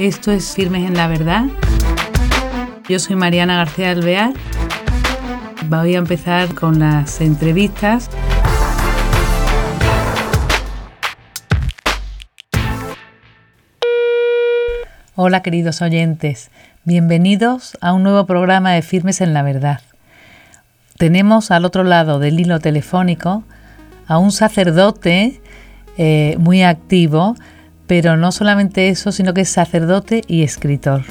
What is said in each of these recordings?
Esto es Firmes en la Verdad. Yo soy Mariana García Alvear. Voy a empezar con las entrevistas. Hola queridos oyentes, bienvenidos a un nuevo programa de Firmes en la Verdad. Tenemos al otro lado del hilo telefónico a un sacerdote eh, muy activo pero no solamente eso, sino que es sacerdote y escritor.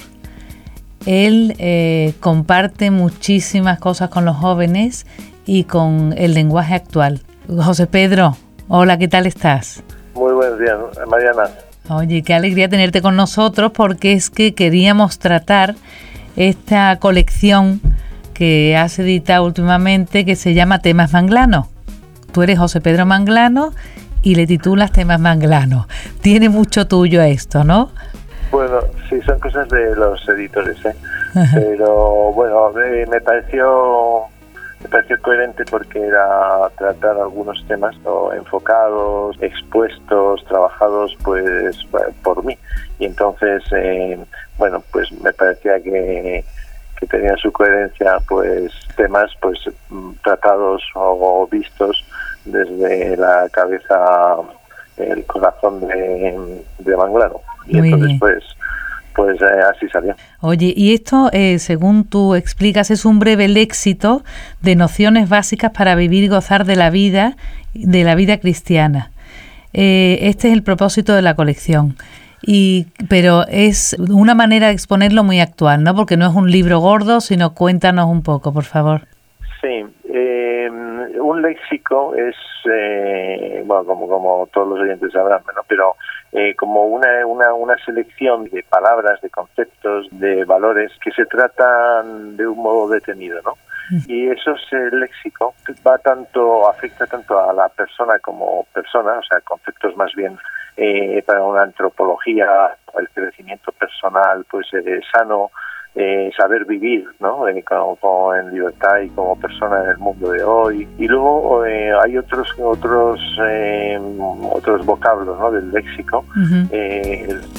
Él eh, comparte muchísimas cosas con los jóvenes y con el lenguaje actual. José Pedro, hola, ¿qué tal estás? Muy buenos días, Mariana. Oye, qué alegría tenerte con nosotros porque es que queríamos tratar esta colección que has editado últimamente que se llama Temas Manglano. Tú eres José Pedro Manglano y le titulas temas manglanos. Tiene mucho tuyo esto, ¿no? Bueno, sí, son cosas de los editores, ¿eh? Pero bueno, me pareció me pareció coherente porque era tratar algunos temas enfocados, expuestos, trabajados pues por mí. Y entonces, eh, bueno, pues me parecía que, que tenía su coherencia pues temas pues tratados o vistos desde la cabeza, el corazón de, de Manglano. Y entonces, pues, pues eh, así salió. Oye, y esto, eh, según tú explicas, es un breve léxito de nociones básicas para vivir y gozar de la vida, de la vida cristiana. Eh, este es el propósito de la colección. Y, pero es una manera de exponerlo muy actual, ¿no? Porque no es un libro gordo, sino cuéntanos un poco, por favor. Sí, eh, un léxico es, eh, bueno, como, como todos los oyentes sabrán, pero eh, como una, una, una selección de palabras, de conceptos, de valores que se tratan de un modo detenido, ¿no? Y eso es el léxico, va tanto, afecta tanto a la persona como persona, o sea, conceptos más bien eh, para una antropología, el crecimiento personal, pues eh, sano, eh, saber vivir ¿no? Eh, como, en libertad y como persona en el mundo de hoy. Y luego eh, hay otros otros otros vocablos ¿no? del léxico,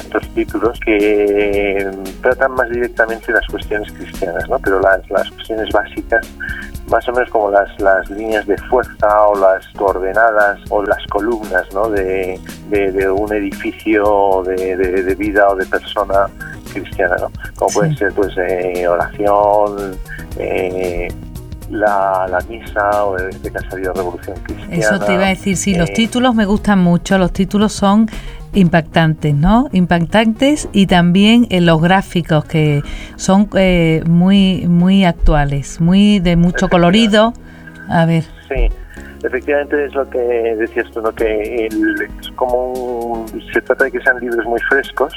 otros títulos que tratan más directamente las cuestiones cristianas, ¿no? pero las, las cuestiones básicas más o menos como las, las líneas de fuerza o las coordenadas o las columnas ¿no? de, de, un edificio de, de, vida o de persona cristiana, ¿no? Como pueden ser pues eh, oración, eh, la, la, misa o en este caso ha revolución cristiana. Eso te iba a decir, sí, los eh, títulos me gustan mucho, los títulos son impactantes, ¿no? Impactantes y también en los gráficos que son muy muy actuales, muy de mucho colorido. A ver. Sí. Efectivamente es lo que decías tú, ¿no? que es como se trata de que sean libros muy frescos,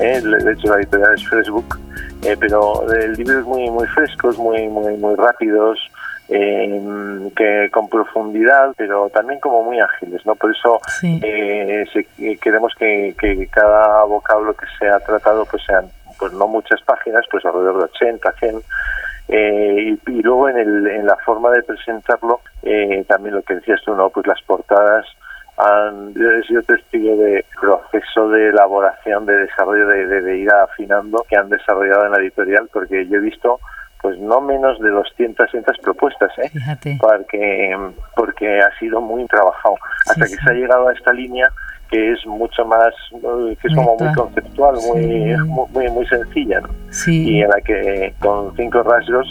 ¿eh? de hecho la editorial es Facebook, eh, pero el libro es muy muy frescos, muy muy muy rápidos, eh, que con profundidad, pero también como muy ágiles, ¿no? Por eso queremos que, que, cada vocablo que sea tratado pues sean pues no muchas páginas, pues alrededor de 80, 100 eh, y, luego en, el, en la forma de presentarlo, eh, también lo que decías tú, ¿no? Pues las portadas han, yo he sido testigo de proceso de elaboración, de desarrollo, de, de, ir afinando que han desarrollado en la editorial, porque yo he visto pues no menos de 200 propuestas, ¿eh? Porque, porque ha sido muy trabajado. Hasta que se ha llegado a esta línea que es mucho más, que es como muy conceptual, muy, muy, muy sencilla, ¿no? Y en la que con cinco rasgos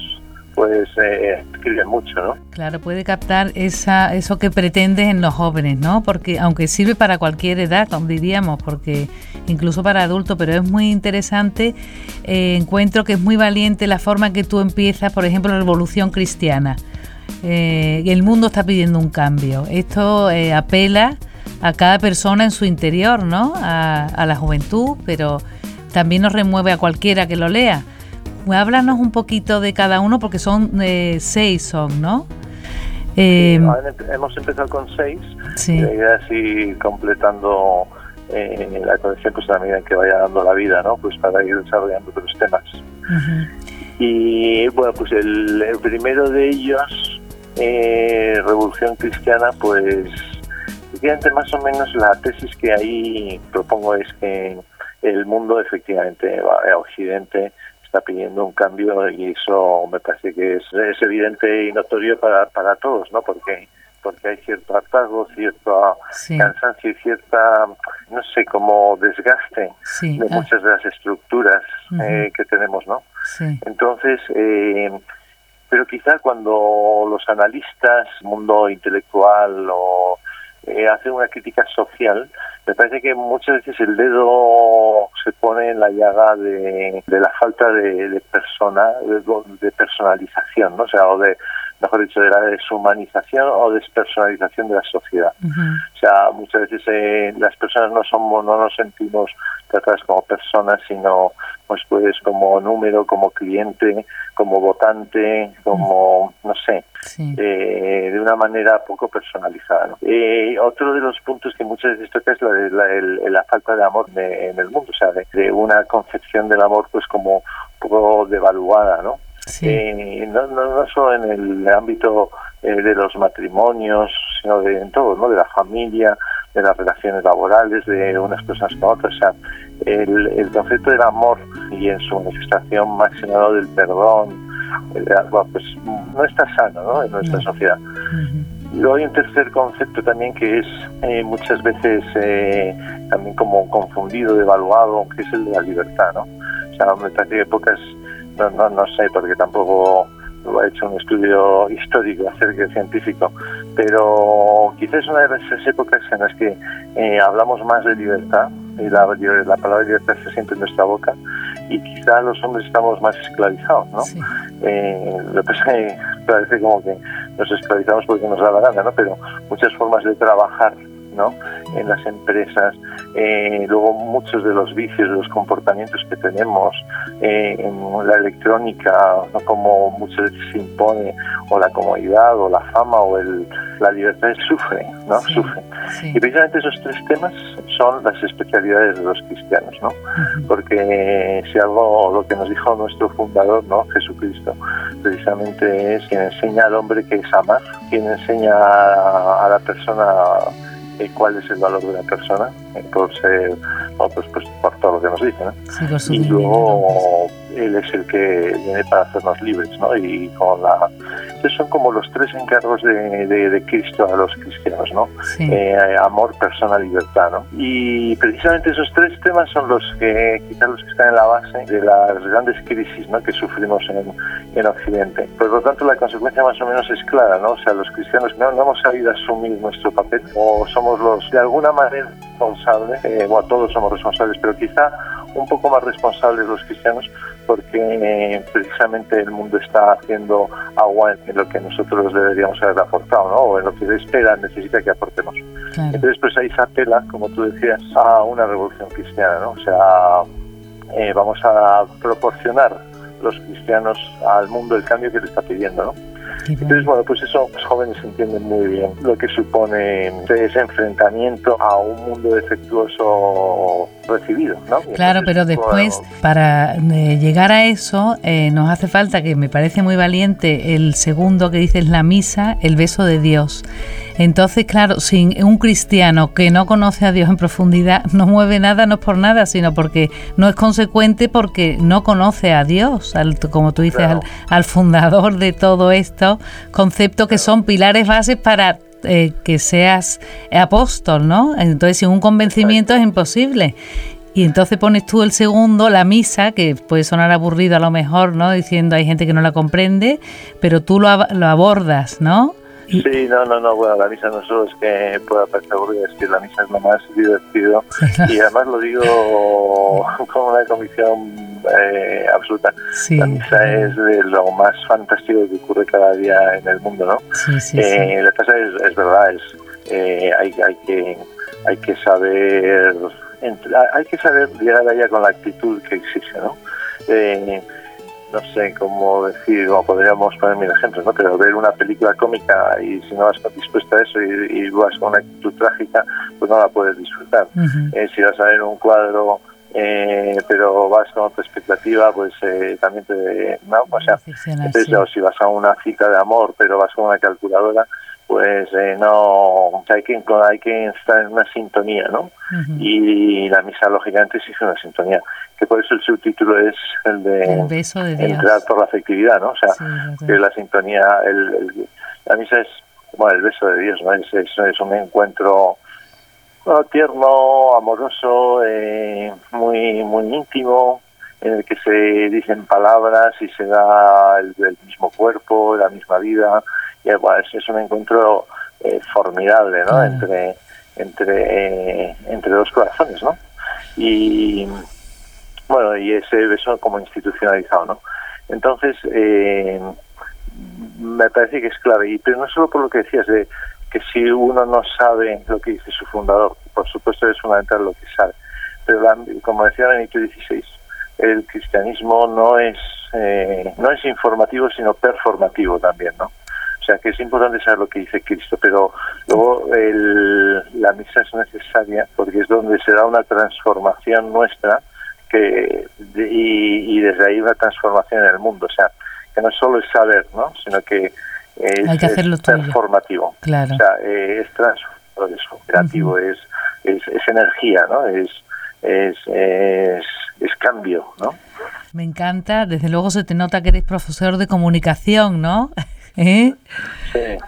pues eh, escribe mucho, ¿no? Claro, puede captar esa, eso que pretendes en los jóvenes, ¿no? Porque aunque sirve para cualquier edad, como diríamos, porque incluso para adultos, pero es muy interesante, eh, encuentro que es muy valiente la forma que tú empiezas, por ejemplo, la revolución cristiana. Eh, el mundo está pidiendo un cambio. Esto eh, apela a cada persona en su interior, ¿no? A, la juventud, pero también nos remueve a cualquiera que lo lea. Háblanos un poquito de cada uno porque son eh, seis, son, ¿no? Eh, hemos empezado con seis, sí. la idea es ir completando eh, la colección pues a medida que vaya dando la vida, ¿no? Pues para ir desarrollando otros temas. Y bueno, pues el, primero de ellos, Revolución Cristiana, pues más o menos la tesis que ahí propongo es que el mundo efectivamente, a Occidente, está pidiendo un cambio y eso me parece que es, es evidente y notorio para, para todos, ¿no? Porque porque hay cierto hartazgo, cierto cansancio y cierta, no sé, como desgaste de ah. muchas de las estructuras eh, que tenemos, ¿no? Entonces, eh, pero quizá cuando los analistas, mundo intelectual o eh, hacen una crítica social, me parece que muchas veces el dedo se pone en la llaga de, la falta de, persona, de, personalización, ¿no? O sea, o de mejor dicho, de la deshumanización o despersonalización de la sociedad. O sea, muchas veces eh, las personas no somos, no nos sentimos tratadas como personas, sino pues pues como número, como cliente, como votante, como no sé, eh, de una manera poco personalizada. Eh, otro de los puntos que muchas veces toca es la, la, falta de amor en el mundo, o sea, de, una concepción del amor pues como un poco devaluada, ¿no? Eh, no, no, solo en el ámbito eh, de los matrimonios, sino de, en todo, ¿no? de la familia, de las relaciones laborales, de unas personas con otras. O sea, el, el concepto del amor y en su manifestación máxima del perdón, pues no está sano ¿no? en nuestra sociedad. Luego hay un tercer concepto también que es eh, muchas veces también como confundido, devaluado, que es el de la libertad. ¿no? O sea, me parece que pocas no, no, no sé, porque tampoco lo ha hecho un estudio histórico acerca científico, pero quizás es una de esas épocas en las que eh, hablamos más de libertad y la, la palabra libertad se siente en nuestra boca y quizá los hombres estamos más esclavizados, ¿no? Eh, lo que pasa es que parece como que nos esclavizamos porque nos da la gana, ¿no? Pero muchas formas de trabajar ¿no? En las empresas, eh, luego muchos de los vicios, de los comportamientos que tenemos eh, en la electrónica, ¿no? como muchas veces se impone, o la comodidad, o la fama, o el, la libertad, sufren, ¿no? sufren. Y precisamente esos tres temas son las especialidades de los cristianos, ¿no? Porque si algo, lo que nos dijo nuestro fundador, ¿no? Jesucristo, precisamente es quien enseña al hombre que es amar, quien enseña a la persona eh, cuál es el valor de la persona por ser, pues, pues, por todo lo que nos dice. y luego él es el que viene para hacernos libres, ¿no? Y con la... Entonces son como los tres encargos de, de, Cristo a los cristianos, ¿no? Eh, amor, persona, libertad, ¿no? Y precisamente esos tres temas son los que quizás los que están en la base de las grandes crisis, ¿no? Que sufrimos en, en Occidente. Por lo tanto, la consecuencia más o menos es clara, ¿no? O sea, los cristianos no, no hemos sabido asumir nuestro papel o somos los, de alguna manera, responsables, eh, bueno, todos somos responsables, pero quizá un poco más responsables los cristianos porque eh, precisamente el mundo está haciendo agua en lo que nosotros deberíamos haber aportado, ¿no? O en lo que espera, necesita que aportemos. Entonces, pues ahí se apela, como tú decías, a una revolución cristiana, ¿no? O sea, eh, vamos a proporcionar los cristianos al mundo el cambio que le está pidiendo, ¿no? Entonces, bueno, pues eso los jóvenes entienden muy bien lo que supone ese enfrentamiento a un mundo defectuoso recibido, ¿no? claro, pero después, para eh, llegar a eso, eh, nos hace falta, que me parece muy valiente, el segundo que dice es la misa, el beso de Dios. Entonces, claro, sin un cristiano que no conoce a Dios en profundidad, no mueve nada, no es por nada, sino porque no es consecuente porque no conoce a Dios, como tú dices, al, fundador de todo esto, conceptos que son pilares bases para eh, que seas apóstol, ¿no? Entonces, sin un convencimiento es imposible. Y entonces pones tú el segundo, la misa, que puede sonar aburrido a lo mejor, ¿no? Diciendo hay gente que no la comprende, pero tú lo, lo abordas, ¿no? Sí, no, no, no, bueno, la misa no solo es que pueda parecer aburrida, es que la misa es lo más divertido y además lo digo con una convicción eh, absoluta. la misa es de lo más fantástico que ocurre cada día en el mundo, ¿no? Sí, sí, eh, La cosa es, es verdad, es, eh, hay, hay, que, hay que saber hay que saber llegar allá con la actitud que existe, ¿no? Eh, no sé cómo decir, o podríamos poner mil ejemplos, ¿no? Pero ver una película cómica y si no vas dispuesta a eso y, vas con una actitud trágica, pues no la puedes disfrutar. Eh, si vas a ver un cuadro eh, pero vas con otra expectativa, pues eh, también te... ¿no? O sea, entonces, si vas a una cita de amor, pero vas con una calculadora, pues eh, no hay que hay que estar en una sintonía no y la misa lógicamente exige una sintonía que por eso el subtítulo es el de, beso de entrar por la afectividad no o sea que la sintonía el, la misa es bueno el beso de Dios no es, es, un encuentro tierno amoroso eh, muy muy íntimo en el que se dicen palabras y se da el, mismo cuerpo la misma vida y es, un encuentro eh, formidable ¿no? entre entre eh, entre dos corazones no y bueno y ese beso como institucionalizado no entonces eh, me parece que es clave. Y pero no solo por lo que decías de que si uno no sabe lo que dice su fundador por supuesto es fundamental lo que sabe. Pero como decía Benito XVI el cristianismo no es no es informativo sino performativo también no o sea que es importante saber lo que dice Cristo, pero luego la misa es necesaria porque es donde se da una transformación nuestra que y, desde ahí una transformación en el mundo. O sea, que no solo es saber, ¿no? sino que es, transformativo. Claro. O sea, eh, es transformador, es operativo, es, es, energía, ¿no? Es, es, es, es cambio, ¿no? Me encanta, desde luego se te nota que eres profesor de comunicación, ¿no? ¿Eh?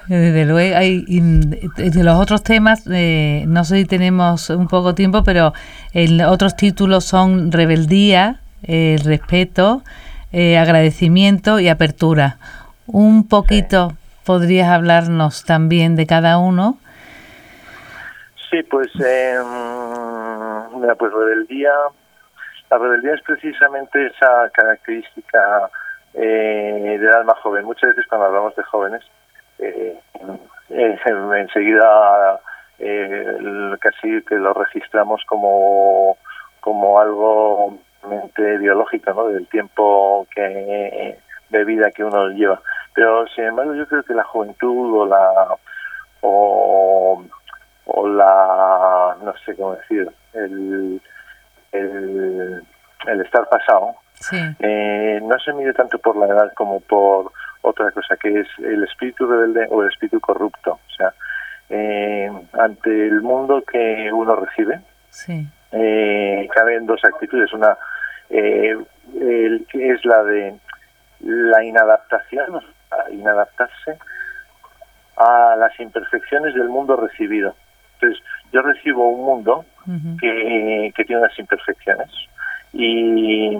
Desde luego, hay, de los otros temas, eh, no sé si tenemos un poco tiempo, pero el, otros títulos son rebeldía, eh, respeto, eh, agradecimiento y apertura. Un poquito podrías hablarnos también de cada uno. Sí, pues, eh, pues rebeldía. La rebeldía es precisamente esa característica eh, del alma joven. Muchas veces cuando hablamos de jóvenes, eh, enseguida eh, casi que lo registramos como, como algo biológico, ¿no? del tiempo que de vida que uno lleva. Pero sin embargo yo creo que la juventud o la o, o la no sé cómo decir el, el, el estar pasado eh, no se mide tanto por la edad como por otra cosa, que es el espíritu rebelde o el espíritu corrupto. O sea, eh, ante el mundo que uno recibe, eh, caben dos actitudes. Una eh, el, que es la de la inadaptación, inadaptarse a las imperfecciones del mundo recibido. Entonces, yo recibo un mundo que, que tiene unas imperfecciones y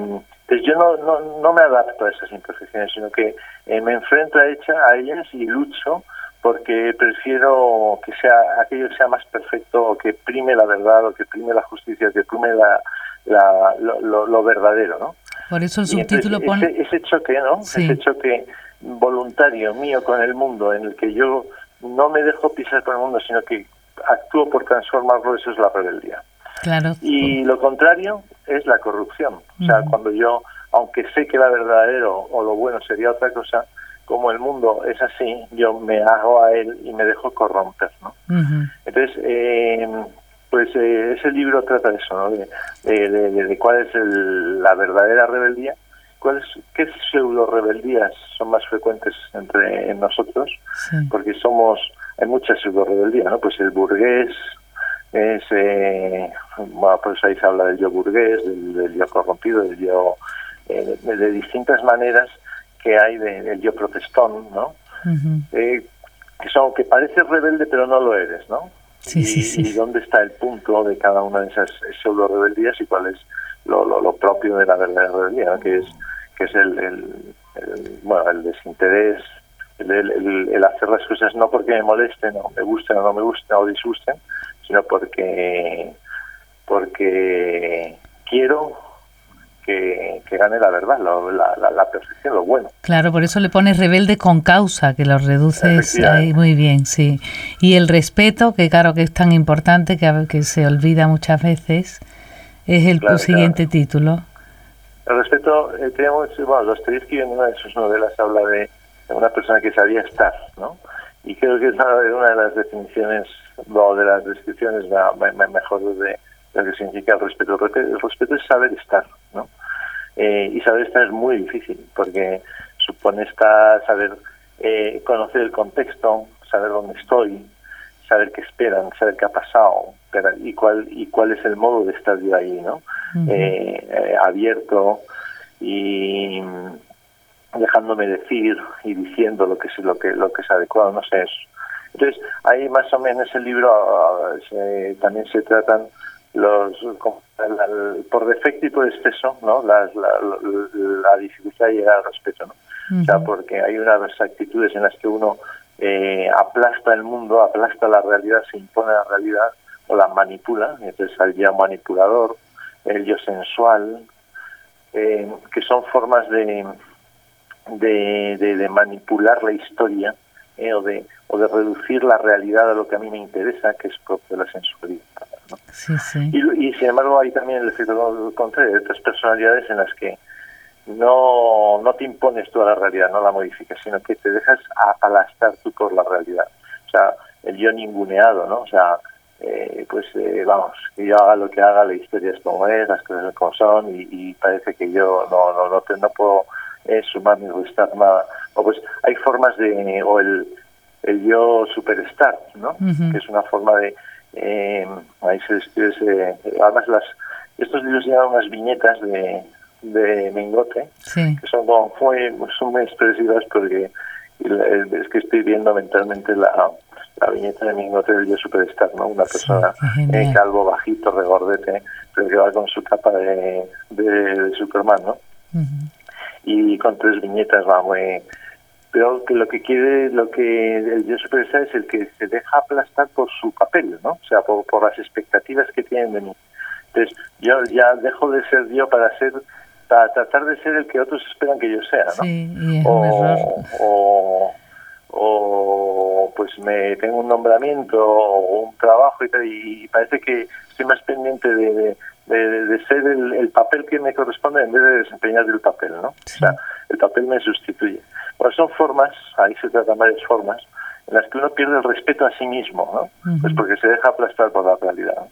pues yo no, no, no me adapto a esas imperfecciones, sino que eh, me enfrento a, a ellas y lucho porque prefiero que sea aquello que sea más perfecto o que prime la verdad o que prime la justicia, que prime la, la lo, verdadero, ¿no? Por eso el subtítulo pone... Ese, choque, ¿no? Ese choque voluntario mío con el mundo en el que yo no me dejo pisar por el mundo, sino que actúo por transformarlo, eso es la rebeldía. Claro. Y lo contrario es la corrupción. O sea, cuando yo, aunque sé que la verdadero o lo bueno sería otra cosa, como el mundo es así, yo me hago a él y me dejo corromper, ¿no? Entonces, eh, pues eh, ese libro trata de eso, ¿no? De, de, cuál es la verdadera rebeldía, cuáles qué pseudo rebeldías son más frecuentes entre nosotros, porque somos hay muchas pseudo rebeldías, ¿no? Pues el burgués, es, eh, bueno, pues ahí se habla del yo burgués, del, yo corrompido, del yo, eh, de, distintas maneras que hay del yo protestón, ¿no? eh, que son que parece rebelde pero no lo eres, ¿no? Sí, y, sí, sí. y dónde está el punto de cada una de esas pseudo rebeldías y cuál es lo, lo, propio de la verdadera rebeldía, que es que es el, el, bueno el desinterés, el, el, el, hacer las cosas no porque me molesten o me gusten o no me gusten o disgusten, sino porque porque quiero que, gane la verdad, la, la, perfección, lo bueno. Claro, por eso le pones rebelde con causa, que lo reduces ahí muy bien, sí. Y el respeto, que claro que es tan importante, que, que se olvida muchas veces, es el siguiente título. El respeto, eh, tenemos, bueno, Dostoyevsky en una de sus novelas habla de, una persona que sabía estar, ¿no? Y creo que es una de las definiciones o de las descripciones mejor de lo que significa el respeto. El respeto es saber estar, ¿no? Eh, y saber estar es muy difícil porque supone estar, saber eh, conocer el contexto, saber dónde estoy, saber qué esperan, saber qué ha pasado y cuál y cuál es el modo de estar yo ahí, ¿no? Eh, eh, abierto y dejándome decir y diciendo lo que es lo que lo que es adecuado, no sé eso. Entonces ahí más o menos en ese libro ah, también se tratan los por defecto y por exceso, ¿no? La, la, dificultad de llegar al respeto, ¿no? O sea, porque hay unas actitudes en las que uno eh, aplasta el mundo, aplasta la realidad, se impone la realidad o la manipula, entonces al yo manipulador, el yo sensual, eh, que son formas de, de, de, manipular la historia eh, o, de, o de reducir la realidad a lo que a mí me interesa, que es propio de la sensualidad. Y, sin embargo hay también el efecto contrario de otras personalidades en las que no, no te impones toda la realidad, no la modificas, sino que te dejas aplastar tú por la realidad. O sea, el yo ninguneado, ¿no? O sea, eh, pues eh, vamos, que yo haga lo que haga, la historia es como es, las cosas como son y, parece que yo no no no, te, no puedo eh, sumar ni restar nada. O pues hay formas de, o el, el yo superstar, ¿no? Que es una forma de, eh, ahí se describe, además las, estos libros llevan unas viñetas de, de Mingote, que son, muy, son muy expresivas porque es que estoy viendo mentalmente la, la viñeta de Mingote del Yo Superstar, ¿no? Una persona eh, calvo, bajito, regordete, pero que va con su capa de, de, Superman, ¿no? Y con tres viñetas va muy... Pero que lo que quiere, lo que el Yo Superstar es el que se deja aplastar por su papel, ¿no? O sea, por, por las expectativas que tienen de mí. Entonces, yo ya dejo de ser yo para ser para tratar de ser el que otros esperan que yo sea, ¿no? Sí, y es o, un. O, o, pues me tengo un nombramiento o un trabajo y, y parece que estoy más pendiente de, de, de, ser el, el, papel que me corresponde en vez de desempeñar el papel, ¿no? O sea, el papel me sustituye. Bueno, son formas, ahí se tratan varias formas, en las que uno pierde el respeto a sí mismo, ¿no? Pues porque se deja aplastar por la realidad. ¿no?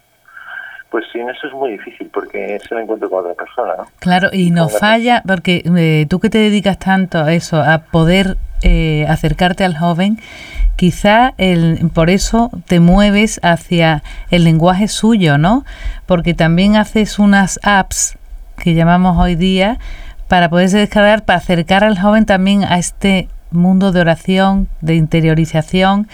pues sin eso es muy difícil porque se lo encuentro con otra persona. ¿no? Claro, y nos falla, porque eh, tú que te dedicas tanto a eso, a poder eh, acercarte al joven, quizá el, por eso te mueves hacia el lenguaje suyo, ¿no? Porque también haces unas apps que llamamos hoy día para poderse descargar, para acercar al joven también a este mundo de oración, de interiorización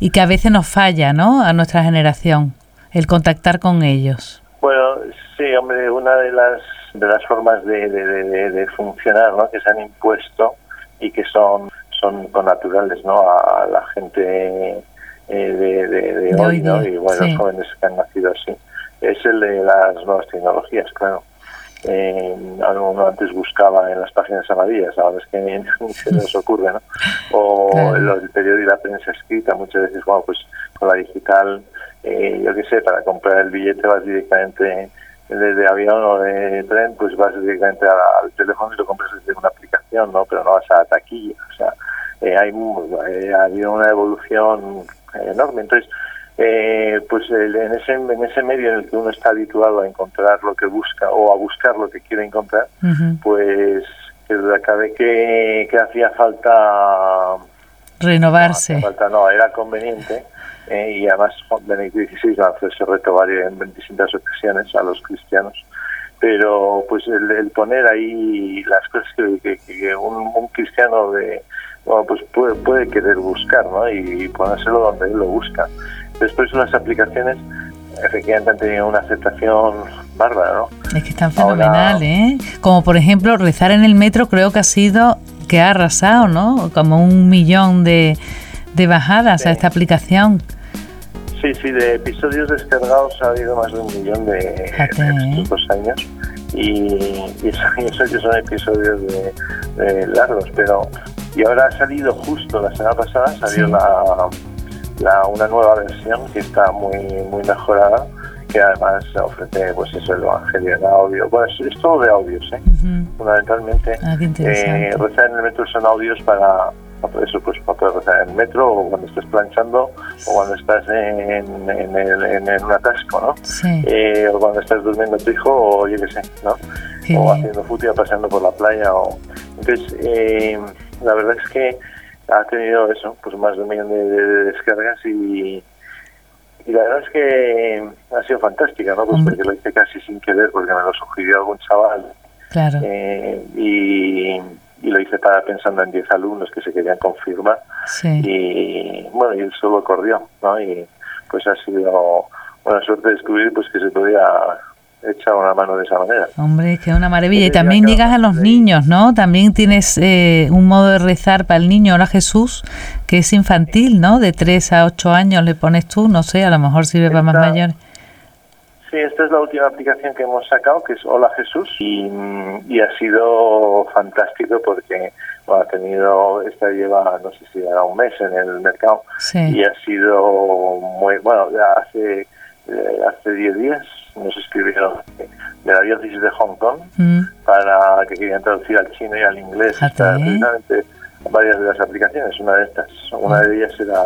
y que a veces nos falla, ¿no? A nuestra generación el contactar con ellos? Bueno, sí, hombre, una de las de las formas de, de, funcionar ¿no? que se han impuesto y que son son naturales ¿no? a, la gente eh, de, hoy, ¿no? y bueno, los jóvenes que han nacido así es el de las nuevas tecnologías, claro. Eh, uno antes buscaba en las páginas amarillas, ahora es que ni, se nos ocurre, ¿no? O el, periódico y la prensa escrita, muchas veces, bueno, pues con la digital eh, yo qué sé, para comprar el billete vas directamente desde avión o de tren, pues vas directamente al teléfono y lo compras desde una aplicación, ¿no? Pero no vas a la taquilla, o sea, eh, hay eh, ha habido una evolución enorme. Entonces, eh, pues en ese en ese medio en el que uno está habituado a encontrar lo que busca o a buscar lo que quiere encontrar, pues que acabe que, que hacía falta renovarse. No, falta, no, era conveniente eh, y además Benedicto XVI lanzó ese reto varias, en distintas ocasiones a los cristianos. Pero pues el, poner ahí las cosas que, que, un, cristiano de bueno, pues puede, puede querer buscar ¿no? y, ponérselo donde él lo busca. Después unas aplicaciones efectivamente han tenido una aceptación bárbara, ¿no? Es que están fenomenal, ¿eh? Como por ejemplo rezar en el metro creo que ha sido que ha arrasado, ¿no? Como un millón de, de bajadas a esta aplicación. Sí, sí, de episodios descargados ha habido más de un millón de estos dos años. Y, eso, que son episodios de, largos, pero y ahora ha salido justo la semana pasada salió la, la, una nueva versión que está muy muy mejorada que además ofrece pues eso el evangelio en audio bueno es, todo de audios ¿eh? fundamentalmente ah, eh, en el metro son audios para eso pues para poder rezar en el metro o cuando estés planchando o cuando estás en, en, el, en, un atasco, ¿no? Eh, o cuando estás durmiendo tu hijo o yo qué sé, ¿no? O haciendo fútbol paseando por la playa o... Entonces, eh, la verdad es que ha tenido eso, pues más de un millón de, descargas y, y la verdad es que ha sido fantástica, ¿no? Pues porque lo hice casi sin querer, porque me lo sugirió algún chaval. Claro. Eh, y, y, lo hice para pensando en 10 alumnos que se querían confirmar. Sí. Y bueno, y él solo corrió, ¿no? Y pues ha sido buena suerte descubrir pues que se podía echar una mano de esa manera. Hombre, que una maravilla. Y también llegas a los niños, ¿no? También tienes eh, un modo de rezar para el niño, hola Jesús, que es infantil, ¿no? De 3 a 8 años le pones tú, no sé, a lo mejor sirve para más mayores. Sí, esta es la última aplicación que hemos sacado, que es Hola Jesús, y, y ha sido fantástico porque bueno, ha tenido, esta lleva, no sé si era un mes en el mercado, Sí. y ha sido muy, bueno, hace eh, hace 10 días nos escribieron de la diócesis de Hong Kong Mm, para que querían traducir al chino y al inglés. Esta- ¿eh? precisamente varias de las aplicaciones, una de estas, una de ellas era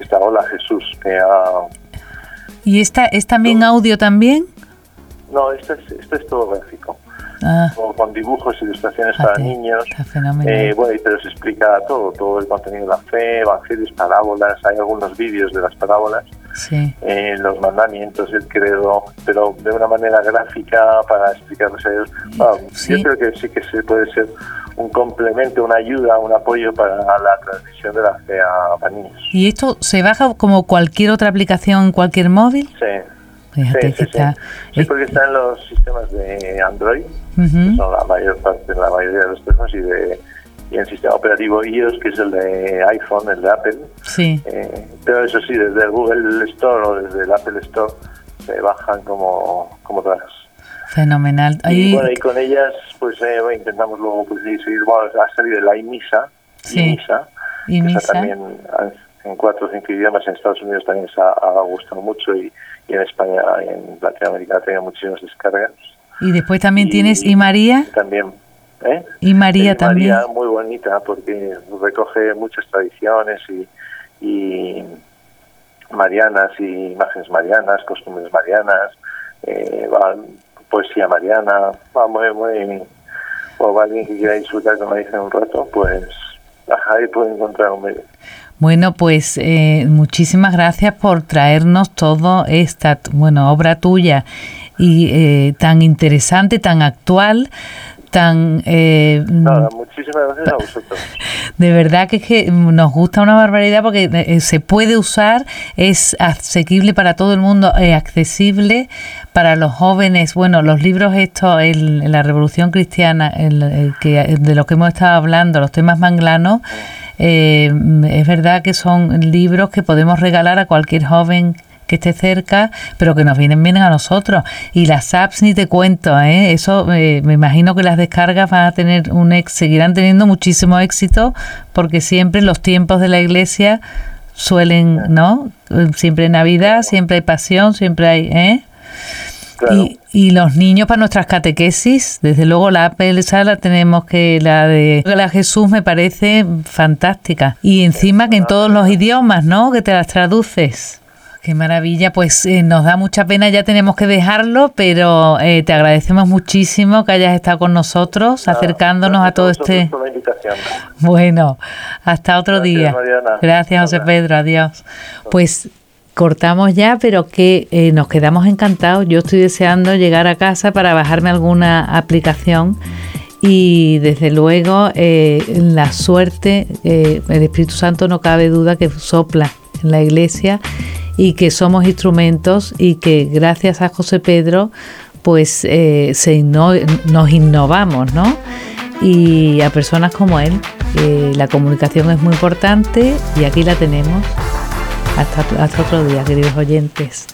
esta Hola Jesús, que ha, ¿Y esta es también audio también? no, esto es, esto es todo gráfico, Ah, con, dibujos, ilustraciones para fíjate, niños. Eh, bueno, y pero se explica todo, todo el contenido de la fe, evangelios, parábolas, hay algunos vídeos de las parábolas, sí. eh, los mandamientos, el credo, pero de una manera gráfica para explicarles a ellos. Bueno, Sí. Yo creo que sí que se puede ser un complemento, una ayuda, un apoyo para la transmisión de la fe a, niños. ¿Y esto se baja como cualquier otra aplicación en cualquier móvil? Sí. Fíjate sí, que sí, está... Sí, porque está en los sistemas de Android, que son la mayor parte, la mayoría de los teléfonos, y, de, y el sistema operativo iOS, que es el de iPhone, el de Apple. Sí. Eh, pero eso sí, desde el Google Store o desde el Apple Store se bajan como, como todas. Fenomenal. Y, Ahí- bueno, y con ellas pues eh, bueno, intentamos luego pues, seguir, bueno, ha salido la iMisa, Sí. iMisa, y que misa. también ah, en cuatro o cinco idiomas, en Estados Unidos también se ha, ha gustado mucho y, y en España y en Latinoamérica ha tenido muchísimas descargas. Y después también y- tienes y María. También, ¿eh? Y María también. María muy bonita porque recoge muchas tradiciones y, y marianas y imágenes marianas, costumbres marianas, eh, va, poesía mariana, va muy, muy, o alguien que quiera disfrutar como dice un rato, pues ahí puede encontrar un medio. Bueno, pues eh, muchísimas gracias por traernos todo esta, bueno, obra tuya y eh, tan interesante, tan actual, tan eh, Nada, muchísimas gracias a vosotros. de verdad que es que nos gusta una barbaridad porque eh, se puede usar, es asequible para todo el mundo, es accesible para los jóvenes. Bueno, los libros estos, el, la Revolución Cristiana, el, el que, de los que hemos estado hablando, los temas manglanos, eh, es verdad que son libros que podemos regalar a cualquier joven que esté cerca, pero que nos vienen bien a nosotros. Y las apps ni te cuento, ¿eh? eso eh, me imagino que las descargas van a tener un ex, seguirán teniendo muchísimo éxito, porque siempre los tiempos de la iglesia suelen, ¿no? Siempre hay Navidad, siempre hay pasión, siempre hay, ¿eh? Claro. Y, y los niños para nuestras catequesis, desde luego la esa la tenemos que la de la Jesús me parece fantástica y encima que en todos los idiomas, ¿no? Que te las traduces. Qué maravilla, pues eh, nos da mucha pena, ya tenemos que dejarlo, pero eh, te agradecemos muchísimo que hayas estado con nosotros, acercándonos a todo este... por la invitación. Bueno, hasta otro Gracias, día. Mariana. Gracias, José Hola. Pedro. Adiós. Pues cortamos ya, pero que eh, nos quedamos encantados. Yo estoy deseando llegar a casa para bajarme alguna aplicación y desde luego eh, la suerte, eh, el Espíritu Santo no cabe duda que sopla en la iglesia y que somos instrumentos y que gracias a José Pedro pues eh, se nos innovamos, ¿no? Y a personas como él, la comunicación es muy importante y aquí la tenemos. Hasta, hasta otro día, queridos oyentes.